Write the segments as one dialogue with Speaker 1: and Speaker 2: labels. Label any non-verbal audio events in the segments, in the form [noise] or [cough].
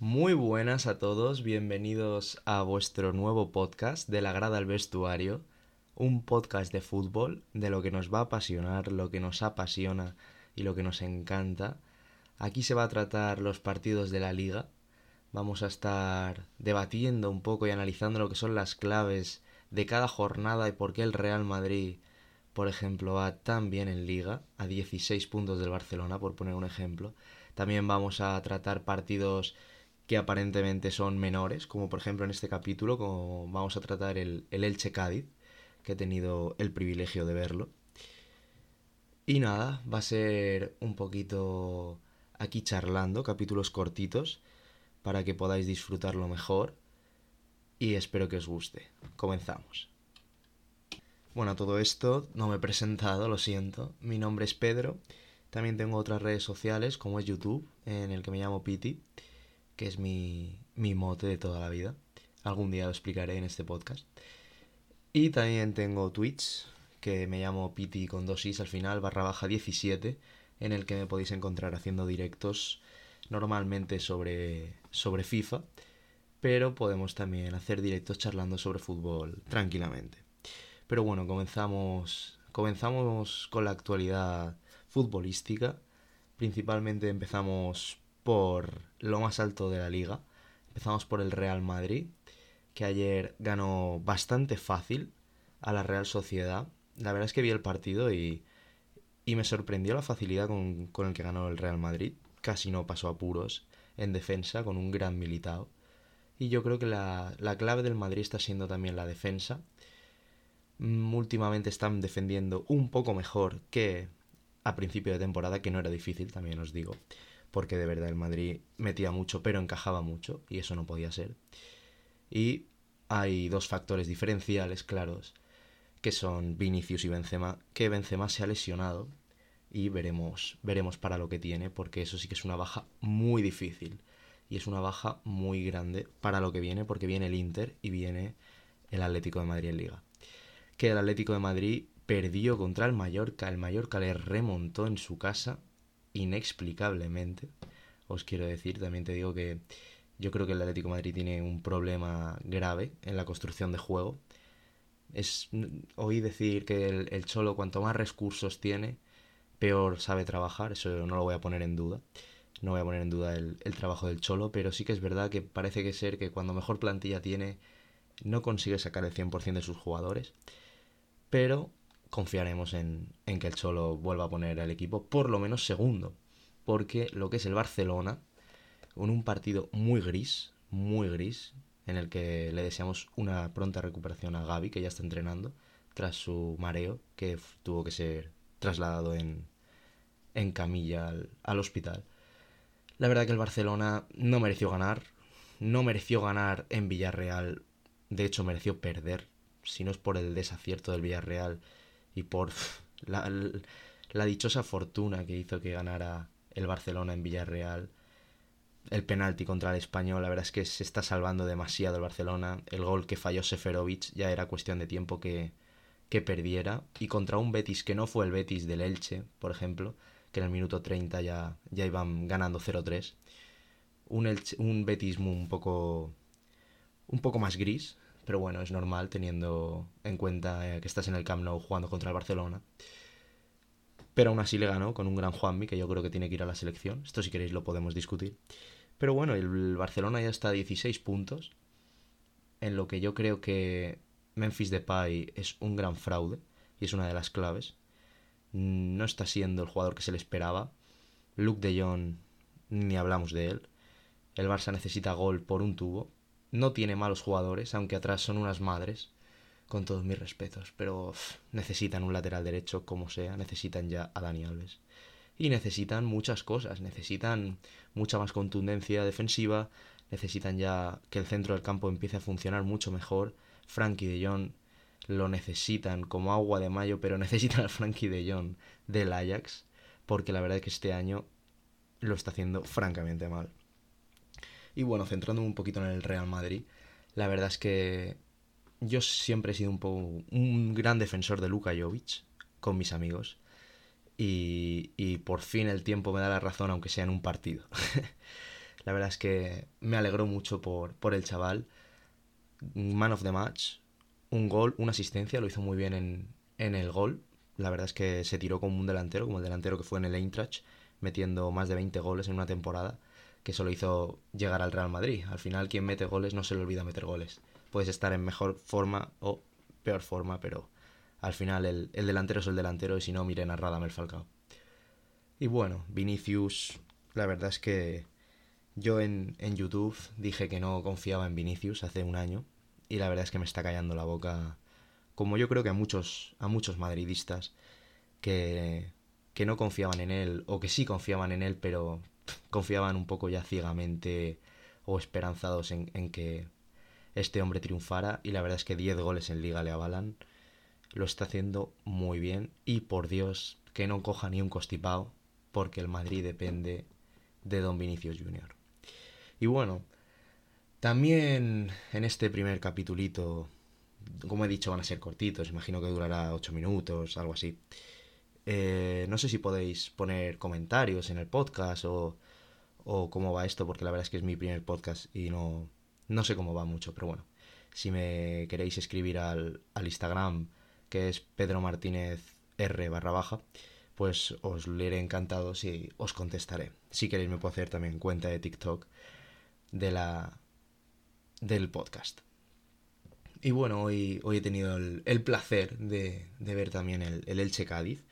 Speaker 1: Muy buenas a todos, bienvenidos a vuestro nuevo podcast de la grada al vestuario, un podcast de fútbol, de lo que nos va a apasionar, lo que nos apasiona y lo que nos encanta. Aquí se va a tratar los partidos de la liga, vamos a estar debatiendo un poco y analizando lo que son las claves de cada jornada y por qué el Real Madrid, por ejemplo, va tan bien en liga, a 16 puntos del Barcelona, por poner un ejemplo. También vamos a tratar partidos que aparentemente son menores, como por ejemplo en este capítulo, como vamos a tratar el, el Elche Cádiz, que he tenido el privilegio de verlo. Y nada, va a ser un poquito aquí charlando, capítulos cortitos, para que podáis disfrutarlo mejor y espero que os guste. Comenzamos. Bueno, todo esto no me he presentado, lo siento. Mi nombre es Pedro. También tengo otras redes sociales como es YouTube, en el que me llamo Piti que es mi, mi mote de toda la vida. Algún día lo explicaré en este podcast. Y también tengo Twitch, que me llamo Piti con dos is al final, barra baja 17, en el que me podéis encontrar haciendo directos normalmente sobre, sobre FIFA, pero podemos también hacer directos charlando sobre fútbol tranquilamente. Pero bueno, comenzamos, comenzamos con la actualidad futbolística. Principalmente empezamos por lo más alto de la liga. Empezamos por el Real Madrid, que ayer ganó bastante fácil a la Real Sociedad. La verdad es que vi el partido y, y me sorprendió la facilidad con, con, el que ganó el Real Madrid. Casi no pasó apuros en defensa con un gran militado. Y yo creo que la, la clave del Madrid está siendo también la defensa. Mm, últimamente están defendiendo un poco mejor que a principio de temporada, que no era difícil, también os digo porque de verdad el Madrid metía mucho, pero encajaba mucho, y eso no podía ser. Y hay dos factores diferenciales claros, que son Vinicius y Benzema, que Benzema se ha lesionado, y veremos, veremos para lo que tiene, porque eso sí que es una baja muy difícil, y es una baja muy grande para lo que viene, porque viene el Inter y viene el Atlético de Madrid en Liga. Que el Atlético de Madrid perdió contra el Mallorca, el Mallorca le remontó en su casa inexplicablemente. Os quiero decir, también te digo que yo creo que el Atlético Madrid tiene un problema grave en la construcción de juego. Es oí decir que el, Cholo cuanto más recursos tiene, peor sabe trabajar, eso no lo voy a poner en duda. No voy a poner en duda el, el trabajo del Cholo, pero sí que es verdad que parece que ser que cuando mejor plantilla tiene, no consigue sacar el 100% de sus jugadores. Pero confiaremos en, que el Cholo vuelva a poner al equipo por lo menos segundo. Porque lo que es el Barcelona, con un partido muy gris, muy gris, en el que le deseamos una pronta recuperación a Gaby, que ya está entrenando, tras su mareo, que tuvo que ser trasladado en, en camilla al, al hospital. La verdad que el Barcelona no mereció ganar, no mereció ganar en Villarreal, de hecho mereció perder, si no es por el desacierto del Villarreal y por la, dichosa fortuna que hizo que ganara el Barcelona en Villarreal. El penalti contra el español, la verdad es que se está salvando demasiado el Barcelona. El gol que falló Seferovic ya era cuestión de tiempo que, que perdiera. Y contra un Betis que no fue el Betis del Elche, por ejemplo, que en el minuto 30 ya, ya iban ganando 0-3. Un, un Betis un poco, un poco más gris, pero bueno, es normal teniendo en cuenta eh, que estás en el Camp Nou jugando contra el Barcelona. Pero aún así le ganó con un gran Juanmi, que yo creo que tiene que ir a la selección. Esto si queréis lo podemos discutir. Pero bueno, el Barcelona ya está a 16 puntos, en lo que yo creo que Memphis Depay es un gran fraude, y es una de las claves. No está siendo el jugador que se le esperaba. Luke de Jong, ni hablamos de él. El Barça necesita gol por un tubo no tiene malos jugadores, aunque atrás son unas madres, con todos mis respetos, pero necesitan un lateral derecho como sea, necesitan ya a Dani Alves. Y necesitan muchas cosas, necesitan mucha más contundencia defensiva, necesitan ya que el centro del campo empiece a funcionar mucho mejor. Frankie de Jong lo necesitan como agua de mayo, pero [laughs] necesitan al Frankie de Jong del Ajax, porque la verdad es que este año lo está haciendo francamente mal. Y bueno, centrándome un poquito en el Real Madrid, la verdad es que yo siempre he sido un, poco, un gran defensor de Luka Jovic con mis amigos. Y, y, por fin el tiempo me da la razón, aunque sea en un partido. [laughs] La verdad es que me alegró mucho por, por el chaval. Man of the match, un gol, una asistencia, lo hizo muy bien en, en el gol. La verdad es que se tiró como un delantero, como el delantero que fue en el Eintracht, metiendo más de 20 goles en una temporada, que solo hizo llegar al Real Madrid. Al final, quien mete goles no se le olvida meter goles. Puedes estar en mejor forma o peor forma, pero al final el, delantero es el delantero y si no, miren a Radamel Falcao. Y bueno, Vinicius, la verdad es que yo en, en YouTube dije que no confiaba en Vinicius hace un año y la verdad es que me está callando la boca como yo creo que a muchos, a muchos madridistas que, que no confiaban en él, o que sí confiaban en él, pero confiaban un poco ya ciegamente o esperanzados en, en que este hombre triunfara. Y la verdad es que 10 goles en liga le avalan. Lo está haciendo muy bien. Y por Dios, que no coja ni un costipado, porque el Madrid depende de Don Vinicius Jr. Y bueno, también en este primer capitulito como he dicho, van a ser cortitos, imagino que durará 8 minutos, algo así. Eh, no sé si podéis poner comentarios en el podcast o, o, cómo va esto, porque la verdad es que es mi primer podcast y no, no sé cómo va mucho, pero bueno, si me queréis escribir al, al Instagram, que es Pedro Martínez R barra baja, pues os leeré encantado y os contestaré. Si queréis me puedo hacer también cuenta de TikTok de la del podcast. Y bueno, hoy, hoy he tenido el, placer de, ver también el, Elche Cádiz.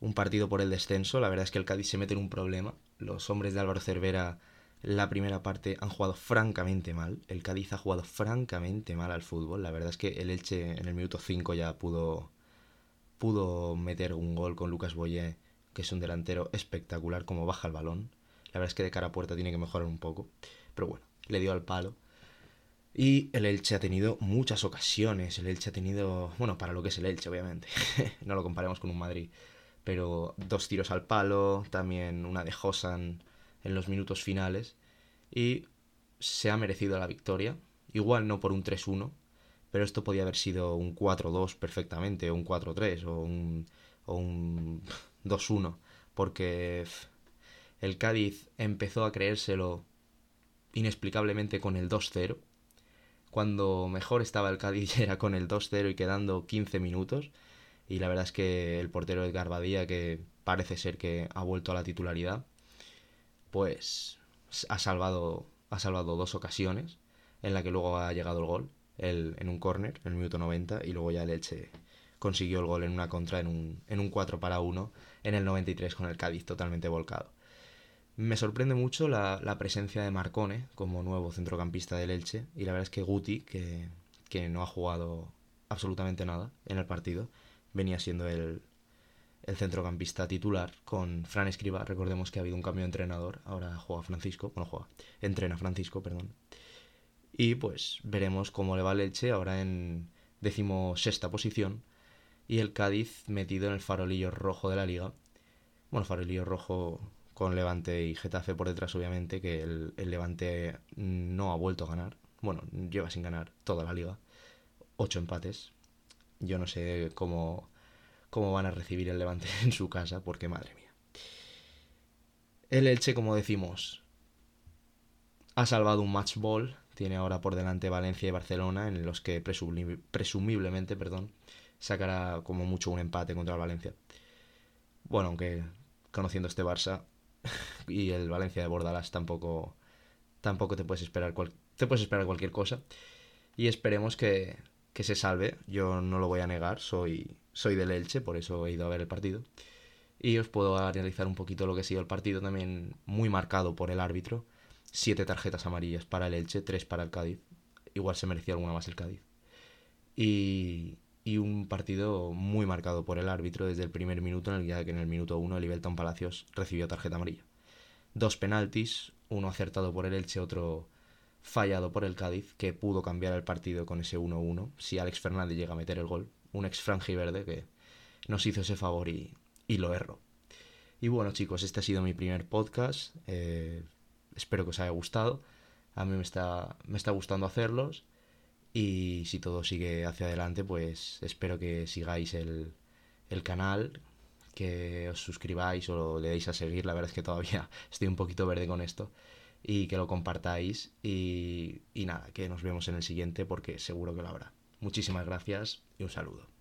Speaker 1: Un partido por el descenso. La verdad es que el Cádiz se mete en un problema. Los hombres de Álvaro Cervera, la primera parte, han jugado francamente mal. El Cádiz ha jugado francamente mal al fútbol. La verdad es que el Elche en el minuto 5 ya pudo, pudo meter un gol con Lucas Boyé, que es un delantero espectacular, como baja el balón. La verdad es que de cara a puerta tiene que mejorar un poco. Pero bueno, le dio al palo. Y el Elche ha tenido muchas ocasiones. El Elche ha tenido, bueno, para lo que es el Elche, obviamente. [laughs] no lo comparemos con un Madrid. Pero dos tiros al palo, también una de Josan en los minutos finales. Y se ha merecido la victoria. Igual no por un 3-1, pero esto podía haber sido un 4-2 perfectamente, o un 4-3, o un, o un 2-1. Porque el Cádiz empezó a creérselo inexplicablemente con el 2-0 cuando mejor estaba el Cádiz [laughs] era con el 2-0 y quedando 15 minutos. Y la verdad es que el portero Edgar Badía, que parece ser que ha vuelto a la titularidad, pues ha salvado, ha salvado dos ocasiones en la que luego ha llegado el gol, el, en un córner, en el minuto 90, y luego ya el Elche consiguió el gol en una contra, en un, en un 4 para 1, en el 93 con el Cádiz totalmente volcado. Me sorprende mucho la, presencia de Marcone como nuevo centrocampista del Elche y la verdad es que Guti, que, no ha jugado absolutamente nada en el partido, venía siendo el, el centrocampista titular con Fran Escriba. Recordemos que ha habido un cambio de entrenador, ahora juega Francisco, bueno, juega, entrena Francisco, perdón. Y pues veremos cómo le va el Elche ahora en decimosexta posición y el Cádiz metido en el farolillo rojo de la liga. Bueno, farolillo rojo con Levante y Getafe por detrás, obviamente, que el, Levante no ha vuelto a ganar. Bueno, lleva sin ganar toda la liga. Ocho empates. Yo no sé cómo, cómo van a recibir el Levante [laughs] en su casa, porque madre mía. El Elche, como decimos, ha salvado un match ball. Tiene ahora por delante Valencia y Barcelona, en los que presumiblemente perdón, sacará como mucho un empate contra el Valencia. Bueno, aunque conociendo este Barça, [laughs] y el Valencia de Bordalás tampoco, tampoco te puedes esperar te puedes esperar cualquier cosa y esperemos que, que, se salve. Yo no lo voy a negar, soy, soy del Elche, por eso he ido a ver el partido. Y os puedo analizar un poquito lo que ha sido el partido, también muy marcado por el árbitro. Siete tarjetas amarillas para el Elche, tres para el Cádiz. Igual se merecía alguna más el Cádiz. Y, y un partido muy marcado por el árbitro desde el primer minuto, en el que en el minuto 1 el Ibelton Palacios recibió tarjeta amarilla. Dos penaltis, uno acertado por el Elche, otro fallado por el Cádiz, que pudo cambiar el partido con ese 1-1, si Alex Fernández llega a meter el gol, un ex verde que nos hizo ese favor y, y lo erró. Y bueno chicos, este ha sido mi primer podcast, eh, espero que os haya gustado, a mí me está, me está gustando hacerlos y si todo sigue hacia adelante, pues espero que sigáis el, el canal, que os suscribáis o le deis a seguir. La verdad es que todavía [laughs] estoy un poquito verde con esto. y que lo compartáis y, y nada, que nos vemos en el siguiente porque seguro que lo habrá. Muchísimas gracias y un saludo.